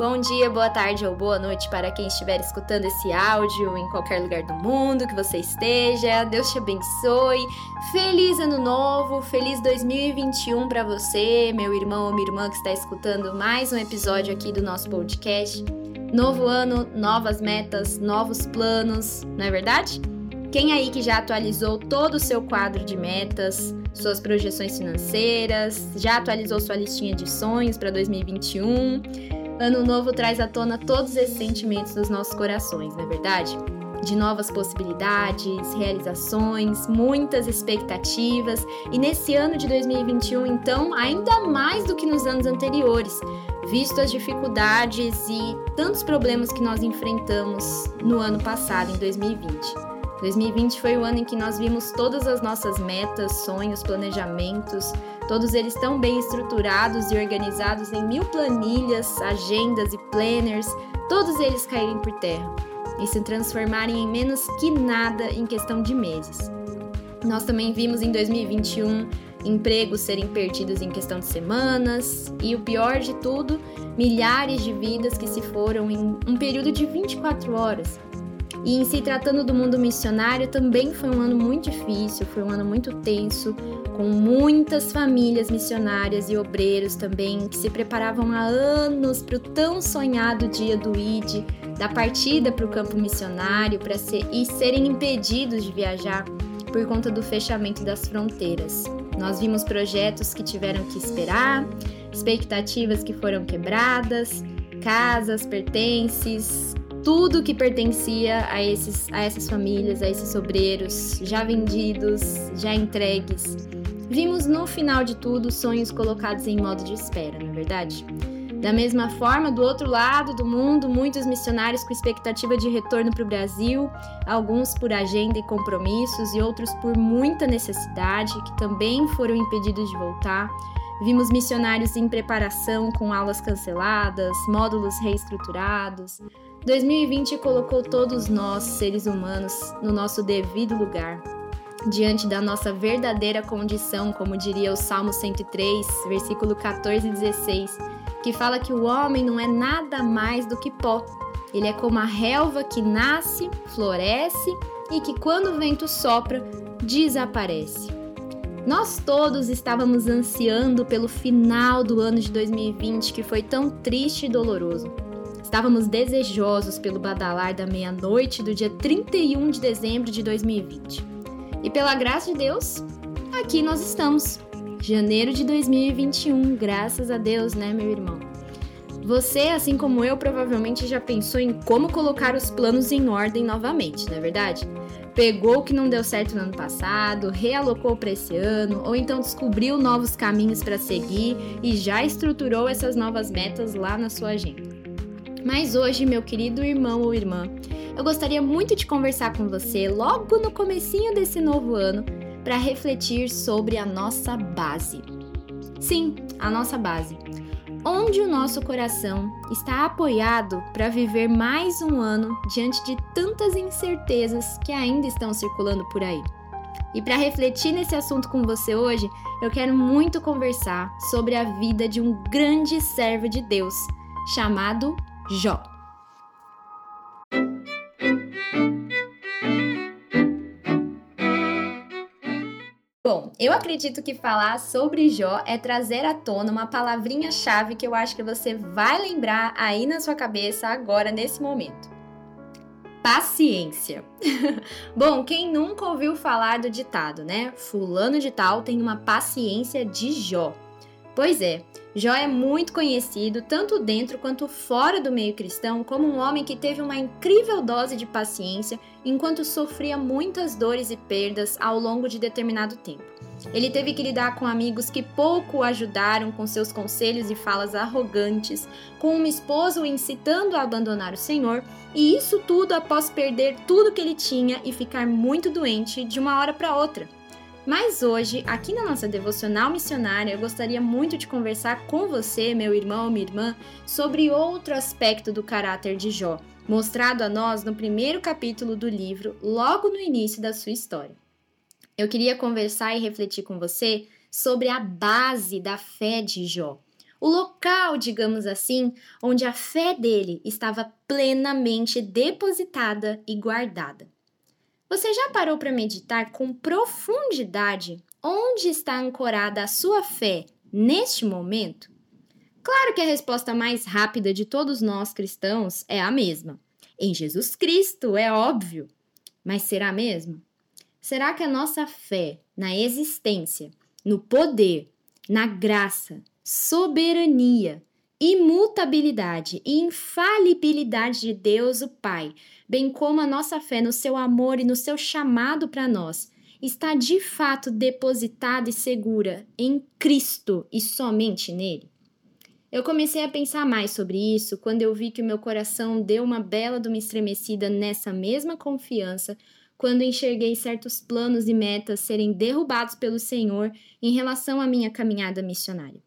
Bom dia, boa tarde ou boa noite para quem estiver escutando esse áudio em qualquer lugar do mundo que você esteja. Deus te abençoe. Feliz ano novo, feliz 2021 para você, meu irmão ou minha irmã que está escutando mais um episódio aqui do nosso podcast. Novo ano, novas metas, novos planos, não é verdade? Quem aí que já atualizou todo o seu quadro de metas, suas projeções financeiras, já atualizou sua listinha de sonhos para 2021? Ano novo traz à tona todos esses sentimentos nos nossos corações, não é verdade? De novas possibilidades, realizações, muitas expectativas, e nesse ano de 2021, então, ainda mais do que nos anos anteriores, visto as dificuldades e tantos problemas que nós enfrentamos no ano passado, em 2020. 2020 foi o ano em que nós vimos todas as nossas metas, sonhos, planejamentos, todos eles tão bem estruturados e organizados em mil planilhas, agendas e planners, todos eles caírem por terra e se transformarem em menos que nada em questão de meses. Nós também vimos em 2021 empregos serem perdidos em questão de semanas e o pior de tudo, milhares de vidas que se foram em um período de 24 horas. E em se tratando do mundo missionário, também foi um ano muito difícil, foi um ano muito tenso, com muitas famílias missionárias e obreiros também que se preparavam há anos para o tão sonhado dia do ID, da partida para o campo missionário, para ser e serem impedidos de viajar por conta do fechamento das fronteiras. Nós vimos projetos que tiveram que esperar, expectativas que foram quebradas, casas, pertences, tudo que pertencia a, esses, a essas famílias, a esses obreiros já vendidos, já entregues. Vimos no final de tudo sonhos colocados em modo de espera, não é verdade? Da mesma forma, do outro lado do mundo, muitos missionários com expectativa de retorno para o Brasil, alguns por agenda e compromissos e outros por muita necessidade, que também foram impedidos de voltar. Vimos missionários em preparação com aulas canceladas, módulos reestruturados, 2020 colocou todos nós, seres humanos, no nosso devido lugar, diante da nossa verdadeira condição, como diria o Salmo 103, versículo 14 e 16, que fala que o homem não é nada mais do que pó. Ele é como a relva que nasce, floresce e que, quando o vento sopra, desaparece. Nós todos estávamos ansiando pelo final do ano de 2020, que foi tão triste e doloroso. Estávamos desejosos pelo badalar da meia-noite do dia 31 de dezembro de 2020. E pela graça de Deus, aqui nós estamos. Janeiro de 2021, graças a Deus, né, meu irmão? Você, assim como eu, provavelmente já pensou em como colocar os planos em ordem novamente, não é verdade? Pegou o que não deu certo no ano passado, realocou para esse ano, ou então descobriu novos caminhos para seguir e já estruturou essas novas metas lá na sua agenda. Mas hoje, meu querido irmão ou irmã, eu gostaria muito de conversar com você logo no comecinho desse novo ano para refletir sobre a nossa base. Sim, a nossa base. Onde o nosso coração está apoiado para viver mais um ano diante de tantas incertezas que ainda estão circulando por aí. E para refletir nesse assunto com você hoje, eu quero muito conversar sobre a vida de um grande servo de Deus chamado Jó. Eu acredito que falar sobre Jó é trazer à tona uma palavrinha-chave que eu acho que você vai lembrar aí na sua cabeça agora, nesse momento. Paciência. Bom, quem nunca ouviu falar do ditado, né? Fulano de Tal tem uma paciência de Jó. Pois é, Jó é muito conhecido, tanto dentro quanto fora do meio cristão, como um homem que teve uma incrível dose de paciência enquanto sofria muitas dores e perdas ao longo de determinado tempo. Ele teve que lidar com amigos que pouco o ajudaram com seus conselhos e falas arrogantes, com uma esposa o incitando a abandonar o Senhor, e isso tudo após perder tudo que ele tinha e ficar muito doente de uma hora para outra. Mas hoje, aqui na nossa devocional missionária, eu gostaria muito de conversar com você, meu irmão ou minha irmã, sobre outro aspecto do caráter de Jó, mostrado a nós no primeiro capítulo do livro, logo no início da sua história eu queria conversar e refletir com você sobre a base da fé de Jó. O local, digamos assim, onde a fé dele estava plenamente depositada e guardada. Você já parou para meditar com profundidade onde está ancorada a sua fé neste momento? Claro que a resposta mais rápida de todos nós cristãos é a mesma. Em Jesus Cristo, é óbvio. Mas será mesmo? Será que a nossa fé na existência, no poder, na graça, soberania, imutabilidade e infalibilidade de Deus o Pai, bem como a nossa fé no seu amor e no seu chamado para nós, está de fato depositada e segura em Cristo e somente nele? Eu comecei a pensar mais sobre isso quando eu vi que o meu coração deu uma bela de uma estremecida nessa mesma confiança quando enxerguei certos planos e metas serem derrubados pelo Senhor em relação à minha caminhada missionária.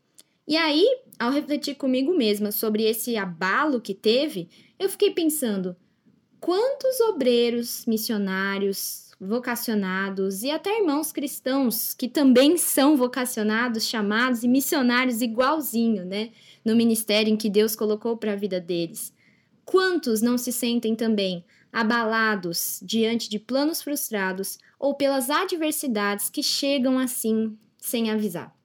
E aí, ao refletir comigo mesma sobre esse abalo que teve, eu fiquei pensando: quantos obreiros, missionários, vocacionados e até irmãos cristãos que também são vocacionados, chamados e missionários igualzinho, né, no ministério em que Deus colocou para a vida deles. Quantos não se sentem também abalados diante de planos frustrados ou pelas adversidades que chegam assim sem avisar.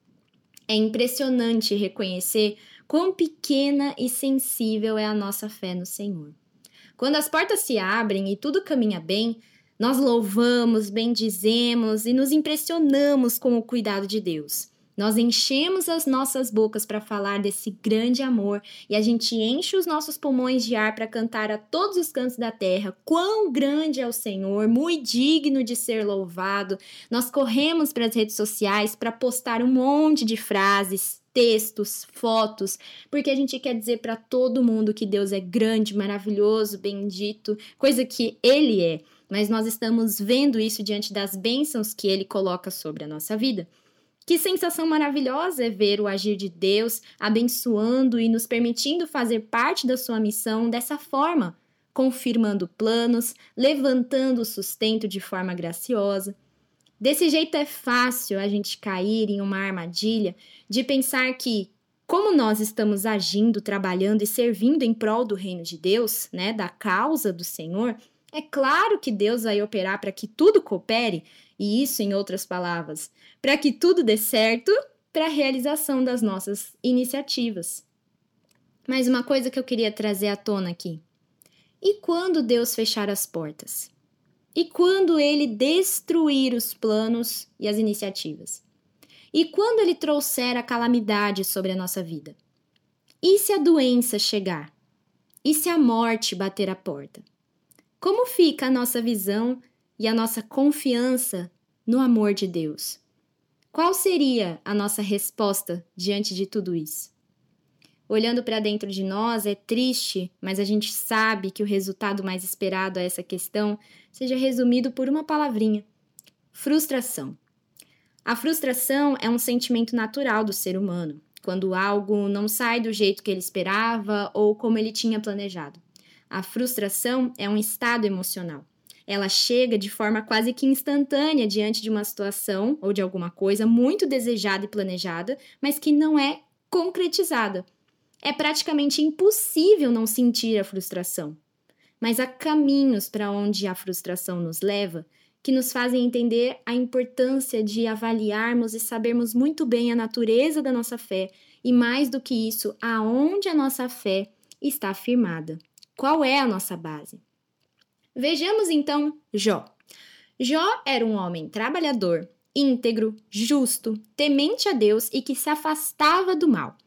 É impressionante reconhecer quão pequena e sensível é a nossa fé no Senhor. Quando as portas se abrem e tudo caminha bem, nós louvamos, bendizemos e nos impressionamos com o cuidado de Deus. Nós enchemos as nossas bocas para falar desse grande amor e a gente enche os nossos pulmões de ar para cantar a todos os cantos da terra quão grande é o Senhor, muito digno de ser louvado. Nós corremos para as redes sociais para postar um monte de frases, textos, fotos, porque a gente quer dizer para todo mundo que Deus é grande, maravilhoso, bendito, coisa que Ele é. Mas nós estamos vendo isso diante das bênçãos que Ele coloca sobre a nossa vida. Que sensação maravilhosa é ver o agir de Deus abençoando e nos permitindo fazer parte da sua missão dessa forma, confirmando planos, levantando o sustento de forma graciosa. Desse jeito é fácil a gente cair em uma armadilha de pensar que, como nós estamos agindo, trabalhando e servindo em prol do reino de Deus, né, da causa do Senhor, é claro que Deus vai operar para que tudo coopere e isso, em outras palavras, para que tudo dê certo para a realização das nossas iniciativas. Mas uma coisa que eu queria trazer à tona aqui. E quando Deus fechar as portas? E quando ele destruir os planos e as iniciativas? E quando ele trouxer a calamidade sobre a nossa vida? E se a doença chegar? E se a morte bater a porta? Como fica a nossa visão e a nossa confiança no amor de Deus. Qual seria a nossa resposta diante de tudo isso? Olhando para dentro de nós é triste, mas a gente sabe que o resultado mais esperado a essa questão seja resumido por uma palavrinha: frustração. A frustração é um sentimento natural do ser humano, quando algo não sai do jeito que ele esperava ou como ele tinha planejado. A frustração é um estado emocional. Ela chega de forma quase que instantânea diante de uma situação ou de alguma coisa muito desejada e planejada, mas que não é concretizada. É praticamente impossível não sentir a frustração. Mas há caminhos para onde a frustração nos leva que nos fazem entender a importância de avaliarmos e sabermos muito bem a natureza da nossa fé e, mais do que isso, aonde a nossa fé está firmada. Qual é a nossa base? Vejamos então Jó. Jó era um homem trabalhador, íntegro, justo, temente a Deus e que se afastava do mal.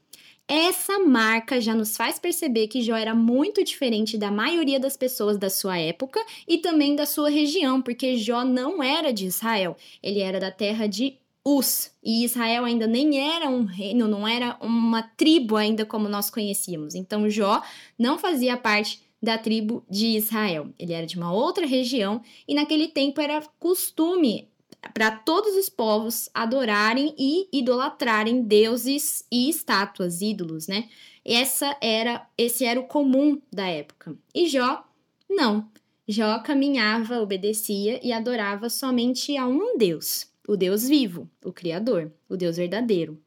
Essa marca já nos faz perceber que Jó era muito diferente da maioria das pessoas da sua época e também da sua região, porque Jó não era de Israel, ele era da terra de Us, e Israel ainda nem era um reino, não era uma tribo ainda como nós conhecíamos. Então Jó não fazia parte da tribo de Israel. Ele era de uma outra região e naquele tempo era costume para todos os povos adorarem e idolatrarem deuses e estátuas, ídolos, né? Essa era, esse era o comum da época. E Jó não. Jó caminhava, obedecia e adorava somente a um Deus, o Deus vivo, o Criador, o Deus verdadeiro.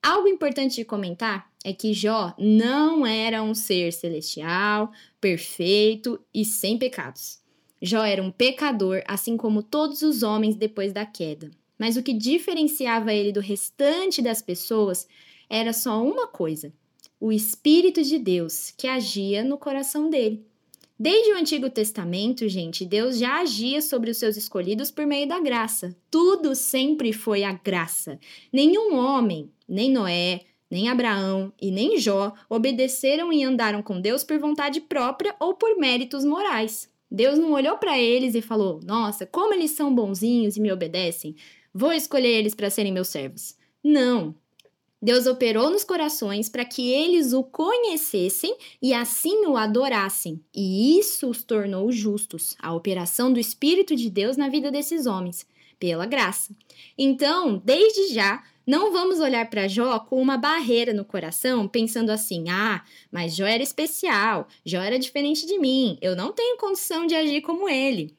Algo importante de comentar é que Jó não era um ser celestial, perfeito e sem pecados. Jó era um pecador, assim como todos os homens depois da queda. Mas o que diferenciava ele do restante das pessoas era só uma coisa: o Espírito de Deus que agia no coração dele. Desde o Antigo Testamento, gente, Deus já agia sobre os seus escolhidos por meio da graça. Tudo sempre foi a graça. Nenhum homem, nem Noé, nem Abraão e nem Jó obedeceram e andaram com Deus por vontade própria ou por méritos morais. Deus não olhou para eles e falou: Nossa, como eles são bonzinhos e me obedecem, vou escolher eles para serem meus servos. Não, Deus operou nos corações para que eles o conhecessem e assim o adorassem, e isso os tornou justos, a operação do Espírito de Deus na vida desses homens, pela graça. Então, desde já, não vamos olhar para Jó com uma barreira no coração, pensando assim: ah, mas Jó era especial, Jó era diferente de mim, eu não tenho condição de agir como ele.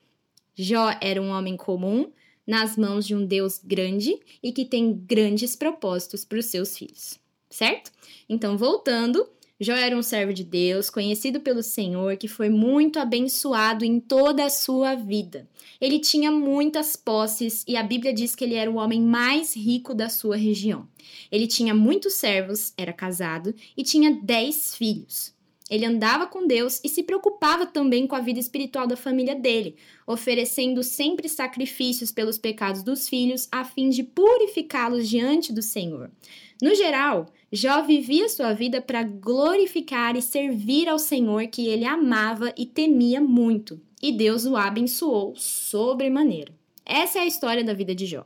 Jó era um homem comum, nas mãos de um Deus grande e que tem grandes propósitos para os seus filhos, certo? Então, voltando, Jó era um servo de Deus, conhecido pelo Senhor, que foi muito abençoado em toda a sua vida. Ele tinha muitas posses e a Bíblia diz que ele era o homem mais rico da sua região. Ele tinha muitos servos, era casado e tinha dez filhos. Ele andava com Deus e se preocupava também com a vida espiritual da família dele, oferecendo sempre sacrifícios pelos pecados dos filhos, a fim de purificá-los diante do Senhor. No geral, Jó vivia sua vida para glorificar e servir ao Senhor que ele amava e temia muito, e Deus o abençoou sobremaneira. Essa é a história da vida de Jó.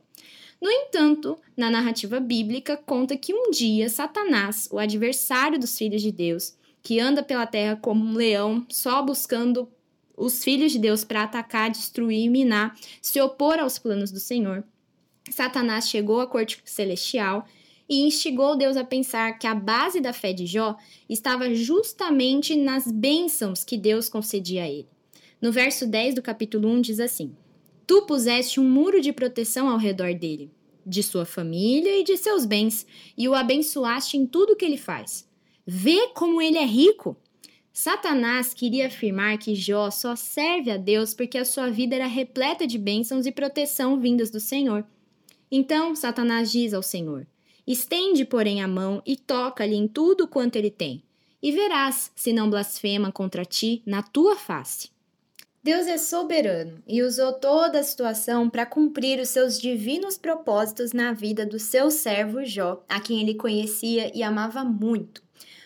No entanto, na narrativa bíblica, conta que um dia Satanás, o adversário dos filhos de Deus, que anda pela terra como um leão, só buscando os filhos de Deus para atacar, destruir e minar, se opor aos planos do Senhor. Satanás chegou à corte celestial e instigou Deus a pensar que a base da fé de Jó estava justamente nas bênçãos que Deus concedia a ele. No verso 10 do capítulo 1 diz assim: Tu puseste um muro de proteção ao redor dele, de sua família e de seus bens, e o abençoaste em tudo que ele faz. Vê como ele é rico. Satanás queria afirmar que Jó só serve a Deus porque a sua vida era repleta de bênçãos e proteção vindas do Senhor. Então Satanás diz ao Senhor: Estende, porém, a mão e toca-lhe em tudo quanto ele tem, e verás se não blasfema contra ti na tua face. Deus é soberano e usou toda a situação para cumprir os seus divinos propósitos na vida do seu servo Jó, a quem ele conhecia e amava muito.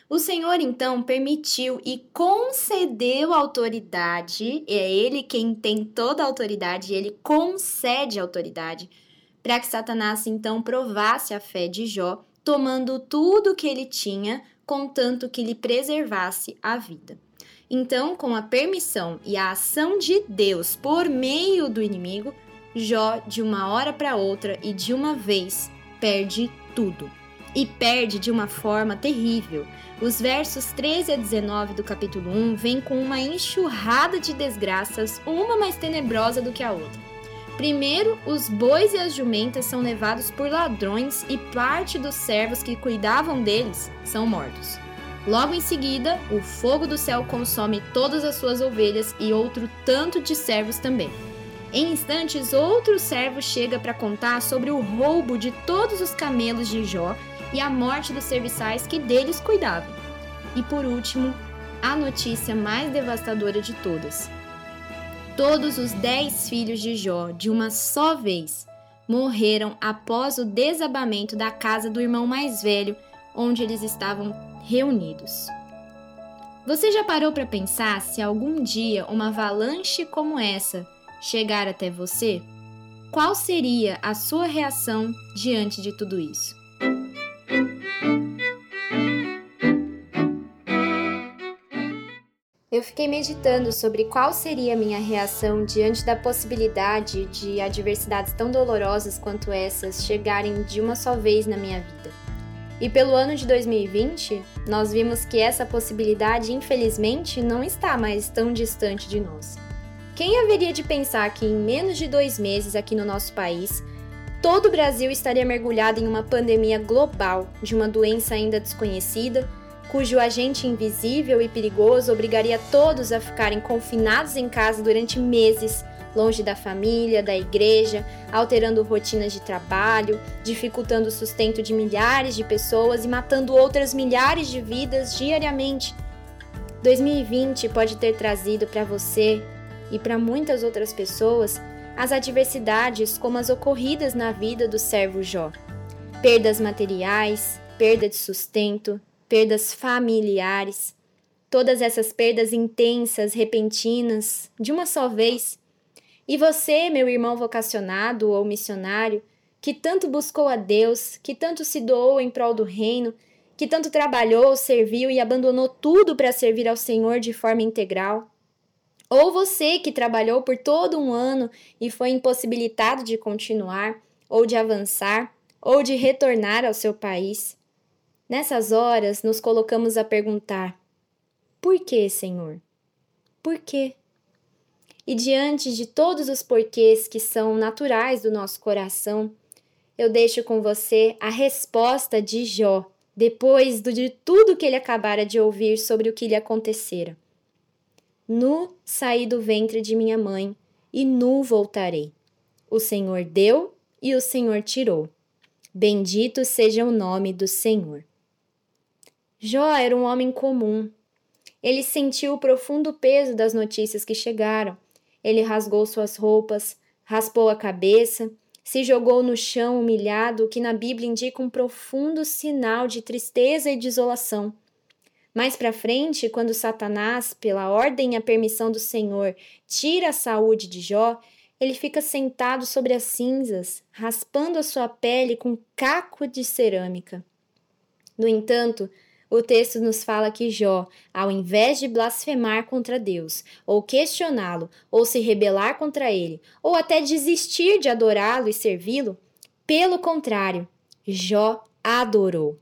O Senhor então permitiu e concedeu autoridade, é Ele quem tem toda a autoridade, ele concede autoridade, para que Satanás então provasse a fé de Jó, tomando tudo que ele tinha, contanto que lhe preservasse a vida. Então, com a permissão e a ação de Deus por meio do inimigo, Jó, de uma hora para outra e de uma vez, perde tudo. E perde de uma forma terrível. Os versos 13 a 19 do capítulo 1 vêm com uma enxurrada de desgraças, uma mais tenebrosa do que a outra. Primeiro, os bois e as jumentas são levados por ladrões e parte dos servos que cuidavam deles são mortos. Logo em seguida, o fogo do céu consome todas as suas ovelhas e outro tanto de servos também. Em instantes, outro servo chega para contar sobre o roubo de todos os camelos de Jó e a morte dos serviçais que deles cuidavam. E por último, a notícia mais devastadora de todas. Todos os dez filhos de Jó, de uma só vez, morreram após o desabamento da casa do irmão mais velho, onde eles estavam reunidos. Você já parou para pensar se algum dia uma avalanche como essa chegar até você? qual seria a sua reação diante de tudo isso? Eu fiquei meditando sobre qual seria a minha reação diante da possibilidade de adversidades tão dolorosas quanto essas chegarem de uma só vez na minha vida. E pelo ano de 2020, nós vimos que essa possibilidade, infelizmente, não está mais tão distante de nós. Quem haveria de pensar que em menos de dois meses aqui no nosso país, todo o Brasil estaria mergulhado em uma pandemia global de uma doença ainda desconhecida? Cujo agente invisível e perigoso obrigaria todos a ficarem confinados em casa durante meses, longe da família, da igreja, alterando rotinas de trabalho, dificultando o sustento de milhares de pessoas e matando outras milhares de vidas diariamente. 2020 pode ter trazido para você e para muitas outras pessoas as adversidades como as ocorridas na vida do servo Jó. Perdas materiais, perda de sustento, perdas familiares, todas essas perdas intensas, repentinas, de uma só vez. E você, meu irmão vocacionado ou missionário, que tanto buscou a Deus, que tanto se doou em prol do reino, que tanto trabalhou, serviu e abandonou tudo para servir ao Senhor de forma integral. Ou você que trabalhou por todo um ano e foi impossibilitado de continuar, ou de avançar, ou de retornar ao seu país. Nessas horas, nos colocamos a perguntar: Por que, Senhor? Por quê? E diante de todos os porquês que são naturais do nosso coração, eu deixo com você a resposta de Jó, depois de tudo que ele acabara de ouvir sobre o que lhe acontecera. Nu saí do ventre de minha mãe, e nu voltarei. O Senhor deu e o Senhor tirou. Bendito seja o nome do Senhor. Jó era um homem comum. Ele sentiu o profundo peso das notícias que chegaram. Ele rasgou suas roupas, raspou a cabeça, se jogou no chão humilhado, o que na Bíblia indica um profundo sinal de tristeza e desolação. Mais para frente, quando Satanás, pela ordem e a permissão do Senhor, tira a saúde de Jó, ele fica sentado sobre as cinzas, raspando a sua pele com caco de cerâmica. No entanto, o texto nos fala que Jó, ao invés de blasfemar contra Deus, ou questioná-lo, ou se rebelar contra ele, ou até desistir de adorá-lo e servi-lo, pelo contrário, Jó adorou.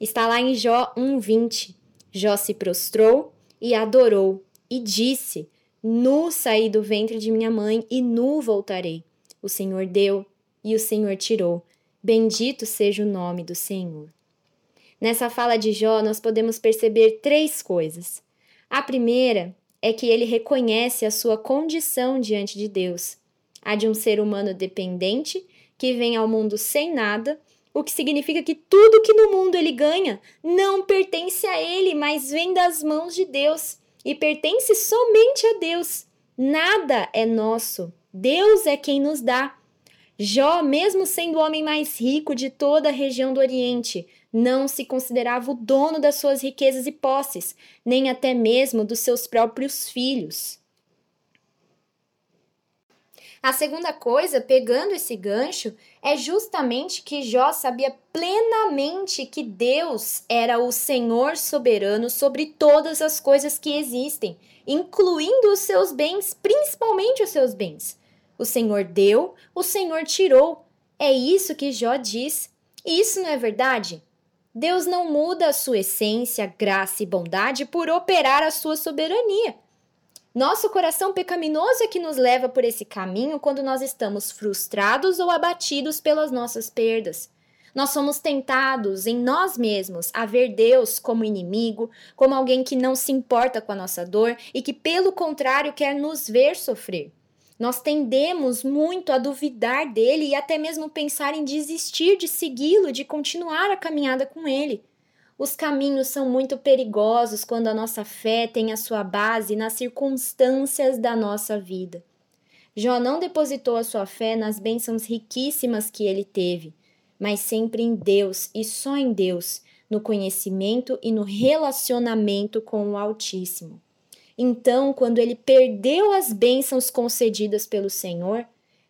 Está lá em Jó 1:20. Jó se prostrou e adorou e disse: Nu saí do ventre de minha mãe e nu voltarei. O Senhor deu e o Senhor tirou. Bendito seja o nome do Senhor. Nessa fala de Jó, nós podemos perceber três coisas. A primeira é que ele reconhece a sua condição diante de Deus, a de um ser humano dependente que vem ao mundo sem nada, o que significa que tudo que no mundo ele ganha não pertence a ele, mas vem das mãos de Deus e pertence somente a Deus. Nada é nosso, Deus é quem nos dá. Jó, mesmo sendo o homem mais rico de toda a região do Oriente, não se considerava o dono das suas riquezas e posses, nem até mesmo dos seus próprios filhos. A segunda coisa, pegando esse gancho, é justamente que Jó sabia plenamente que Deus era o Senhor soberano sobre todas as coisas que existem, incluindo os seus bens, principalmente os seus bens. O Senhor deu, o Senhor tirou. É isso que Jó diz. E isso não é verdade? Deus não muda a sua essência, graça e bondade por operar a sua soberania. Nosso coração pecaminoso é que nos leva por esse caminho quando nós estamos frustrados ou abatidos pelas nossas perdas. Nós somos tentados em nós mesmos a ver Deus como inimigo, como alguém que não se importa com a nossa dor e que, pelo contrário, quer nos ver sofrer. Nós tendemos muito a duvidar dele e até mesmo pensar em desistir de segui-lo, de continuar a caminhada com ele. Os caminhos são muito perigosos quando a nossa fé tem a sua base nas circunstâncias da nossa vida. Jó não depositou a sua fé nas bênçãos riquíssimas que ele teve, mas sempre em Deus e só em Deus, no conhecimento e no relacionamento com o Altíssimo. Então, quando ele perdeu as bênçãos concedidas pelo Senhor,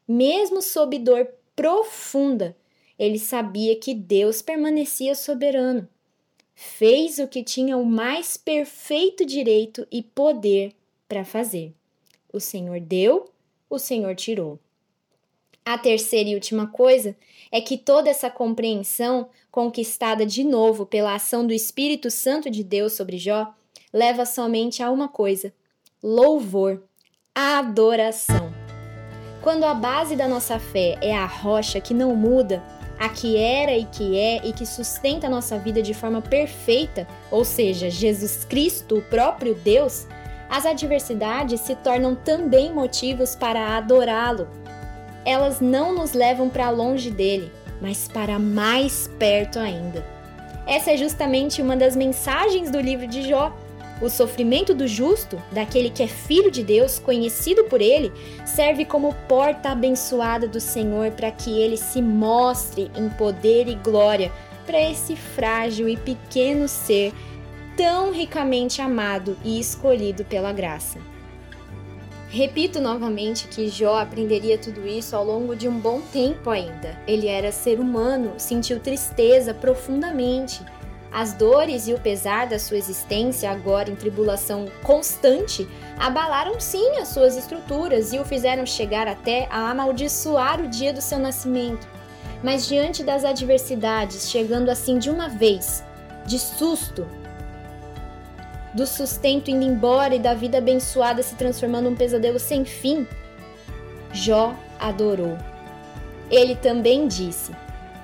mesmo sob dor profunda, ele sabia que Deus permanecia soberano. Fez o que tinha o mais perfeito direito e poder para fazer. O Senhor deu, o Senhor tirou. A terceira e última coisa é que toda essa compreensão, conquistada de novo pela ação do Espírito Santo de Deus sobre Jó, leva somente a uma coisa: louvor, adoração. Quando a base da nossa fé é a rocha que não muda, a que era e que é e que sustenta a nossa vida de forma perfeita, ou seja, Jesus Cristo, o próprio Deus, as adversidades se tornam também motivos para adorá-lo. Elas não nos levam para longe dele, mas para mais perto ainda. Essa é justamente uma das mensagens do livro de Jó, o sofrimento do justo, daquele que é filho de Deus, conhecido por ele, serve como porta abençoada do Senhor para que ele se mostre em poder e glória para esse frágil e pequeno ser tão ricamente amado e escolhido pela graça. Repito novamente que Jó aprenderia tudo isso ao longo de um bom tempo ainda. Ele era ser humano, sentiu tristeza profundamente as dores e o pesar da sua existência, agora em tribulação constante, abalaram sim as suas estruturas e o fizeram chegar até a amaldiçoar o dia do seu nascimento. Mas diante das adversidades, chegando assim de uma vez, de susto, do sustento indo embora e da vida abençoada se transformando num pesadelo sem fim, Jó adorou. Ele também disse: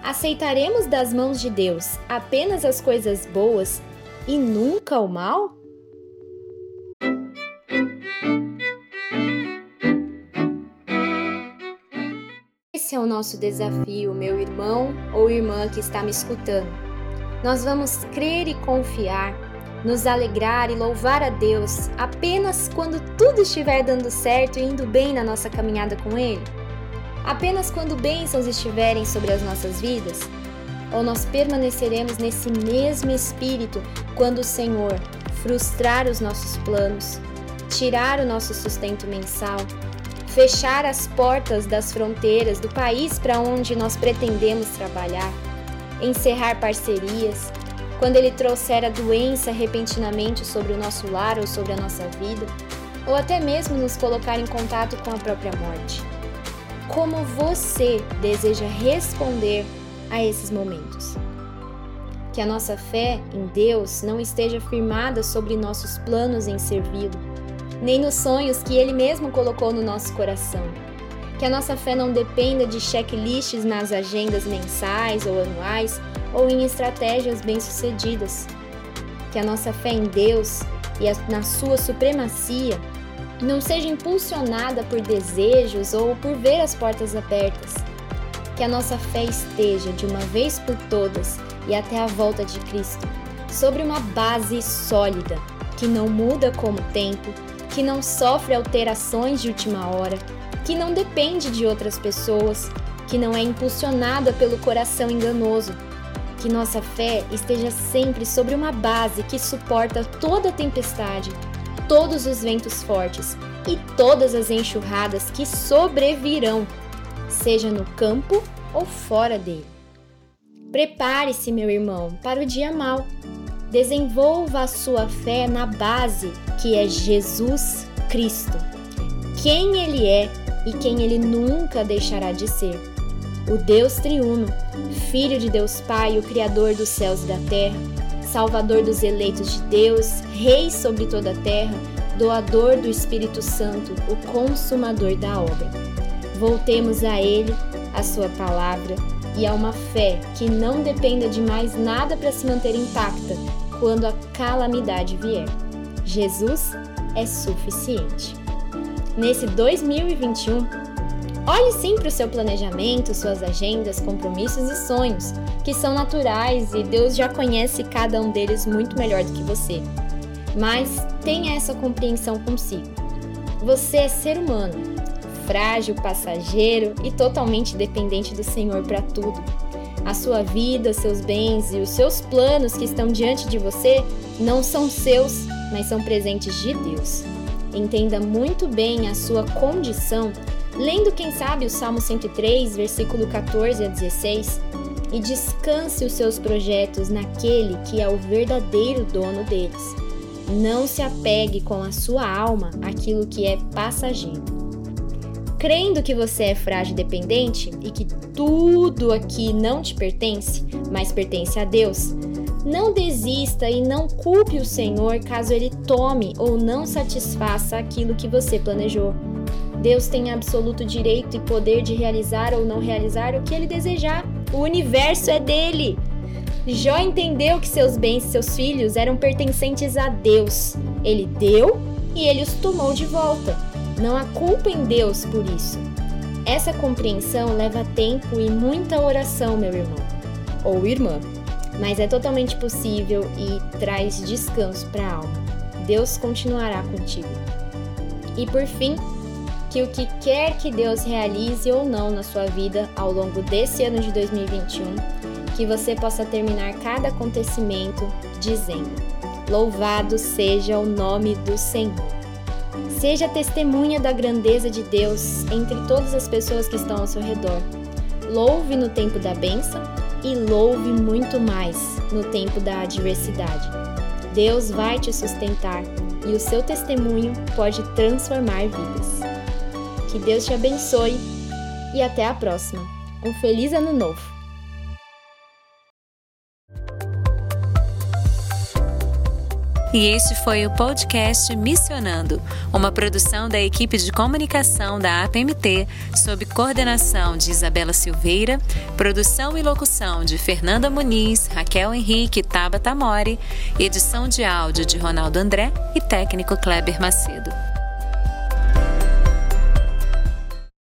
Aceitaremos das mãos de Deus apenas as coisas boas e nunca o mal? Esse é o nosso desafio, meu irmão ou irmã que está me escutando. Nós vamos crer e confiar, nos alegrar e louvar a Deus apenas quando tudo estiver dando certo e indo bem na nossa caminhada com Ele? Apenas quando bênçãos estiverem sobre as nossas vidas? Ou nós permaneceremos nesse mesmo espírito quando o Senhor frustrar os nossos planos, tirar o nosso sustento mensal, fechar as portas das fronteiras do país para onde nós pretendemos trabalhar, encerrar parcerias, quando ele trouxer a doença repentinamente sobre o nosso lar ou sobre a nossa vida, ou até mesmo nos colocar em contato com a própria morte como você deseja responder a esses momentos. Que a nossa fé em Deus não esteja firmada sobre nossos planos em servi-lo, nem nos sonhos que Ele mesmo colocou no nosso coração. Que a nossa fé não dependa de checklists nas agendas mensais ou anuais ou em estratégias bem-sucedidas. Que a nossa fé em Deus e na Sua supremacia não seja impulsionada por desejos ou por ver as portas abertas. Que a nossa fé esteja, de uma vez por todas e até a volta de Cristo, sobre uma base sólida, que não muda com o tempo, que não sofre alterações de última hora, que não depende de outras pessoas, que não é impulsionada pelo coração enganoso. Que nossa fé esteja sempre sobre uma base que suporta toda tempestade todos os ventos fortes e todas as enxurradas que sobrevirão, seja no campo ou fora dele. Prepare-se, meu irmão, para o dia mau. Desenvolva a sua fé na base que é Jesus Cristo, quem Ele é e quem Ele nunca deixará de ser. O Deus triuno, Filho de Deus Pai, o Criador dos céus e da terra, Salvador dos eleitos de Deus, Rei sobre toda a terra, doador do Espírito Santo, o consumador da obra. Voltemos a Ele, a Sua palavra e a uma fé que não dependa de mais nada para se manter intacta quando a calamidade vier. Jesus é suficiente. Nesse 2021, olhe sim para o seu planejamento, suas agendas, compromissos e sonhos que são naturais e Deus já conhece cada um deles muito melhor do que você. Mas tenha essa compreensão consigo. Você é ser humano, frágil, passageiro e totalmente dependente do Senhor para tudo. A sua vida, seus bens e os seus planos que estão diante de você não são seus, mas são presentes de Deus. Entenda muito bem a sua condição Lendo, quem sabe, o Salmo 103, versículo 14 a 16, e descanse os seus projetos naquele que é o verdadeiro dono deles. Não se apegue com a sua alma àquilo que é passageiro. Crendo que você é frágil dependente e que tudo aqui não te pertence, mas pertence a Deus, não desista e não culpe o Senhor caso ele tome ou não satisfaça aquilo que você planejou. Deus tem absoluto direito e poder de realizar ou não realizar o que ele desejar. O universo é dele. Jó entendeu que seus bens e seus filhos eram pertencentes a Deus. Ele deu e ele os tomou de volta. Não há culpa em Deus por isso. Essa compreensão leva tempo e muita oração, meu irmão ou irmã, mas é totalmente possível e traz descanso para a alma. Deus continuará contigo. E por fim, que o que quer que Deus realize ou não na sua vida ao longo desse ano de 2021, que você possa terminar cada acontecimento dizendo: Louvado seja o nome do Senhor. Seja testemunha da grandeza de Deus entre todas as pessoas que estão ao seu redor. Louve no tempo da bênção e louve muito mais no tempo da adversidade. Deus vai te sustentar e o seu testemunho pode transformar vidas. Que Deus te abençoe e até a próxima. Um feliz ano novo! E este foi o podcast Missionando, uma produção da equipe de comunicação da APMT, sob coordenação de Isabela Silveira, produção e locução de Fernanda Muniz, Raquel Henrique e Tabata Mori, edição de áudio de Ronaldo André e técnico Kleber Macedo.